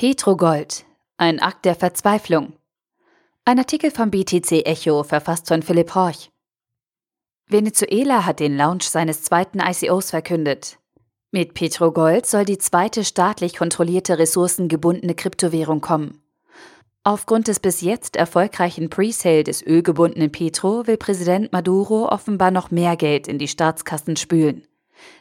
Petrogold. Ein Akt der Verzweiflung. Ein Artikel vom BTC Echo, verfasst von Philipp Horch. Venezuela hat den Launch seines zweiten ICOs verkündet. Mit Petrogold soll die zweite staatlich kontrollierte ressourcengebundene Kryptowährung kommen. Aufgrund des bis jetzt erfolgreichen Presale des ölgebundenen Petro will Präsident Maduro offenbar noch mehr Geld in die Staatskassen spülen.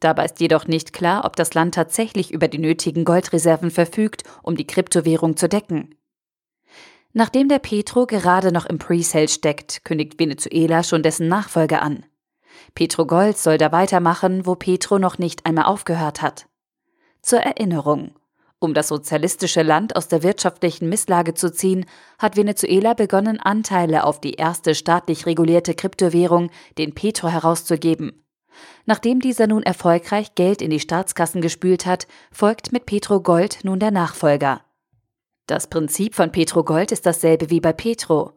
Dabei ist jedoch nicht klar, ob das Land tatsächlich über die nötigen Goldreserven verfügt, um die Kryptowährung zu decken. Nachdem der Petro gerade noch im Presale steckt, kündigt Venezuela schon dessen Nachfolger an. Petro Gold soll da weitermachen, wo Petro noch nicht einmal aufgehört hat. Zur Erinnerung. Um das sozialistische Land aus der wirtschaftlichen Misslage zu ziehen, hat Venezuela begonnen, Anteile auf die erste staatlich regulierte Kryptowährung, den Petro, herauszugeben. Nachdem dieser nun erfolgreich Geld in die Staatskassen gespült hat, folgt mit Petro Gold nun der Nachfolger. Das Prinzip von Petro Gold ist dasselbe wie bei Petro.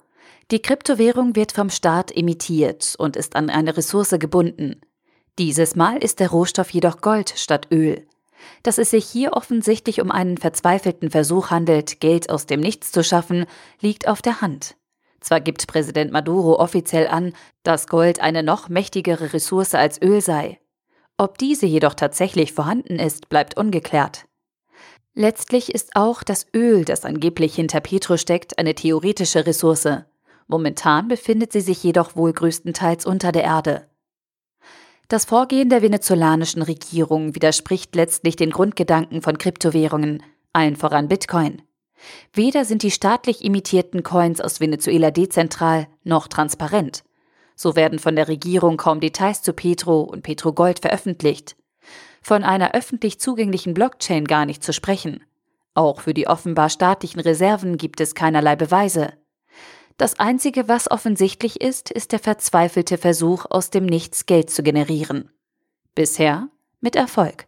Die Kryptowährung wird vom Staat emittiert und ist an eine Ressource gebunden. Dieses Mal ist der Rohstoff jedoch Gold statt Öl. Dass es sich hier offensichtlich um einen verzweifelten Versuch handelt, Geld aus dem Nichts zu schaffen, liegt auf der Hand. Zwar gibt Präsident Maduro offiziell an, dass Gold eine noch mächtigere Ressource als Öl sei. Ob diese jedoch tatsächlich vorhanden ist, bleibt ungeklärt. Letztlich ist auch das Öl, das angeblich hinter Petro steckt, eine theoretische Ressource. Momentan befindet sie sich jedoch wohl größtenteils unter der Erde. Das Vorgehen der venezolanischen Regierung widerspricht letztlich den Grundgedanken von Kryptowährungen, allen voran Bitcoin. Weder sind die staatlich imitierten Coins aus Venezuela dezentral noch transparent. So werden von der Regierung kaum Details zu Petro und Petro Gold veröffentlicht. Von einer öffentlich zugänglichen Blockchain gar nicht zu sprechen. Auch für die offenbar staatlichen Reserven gibt es keinerlei Beweise. Das Einzige, was offensichtlich ist, ist der verzweifelte Versuch, aus dem Nichts Geld zu generieren. Bisher mit Erfolg.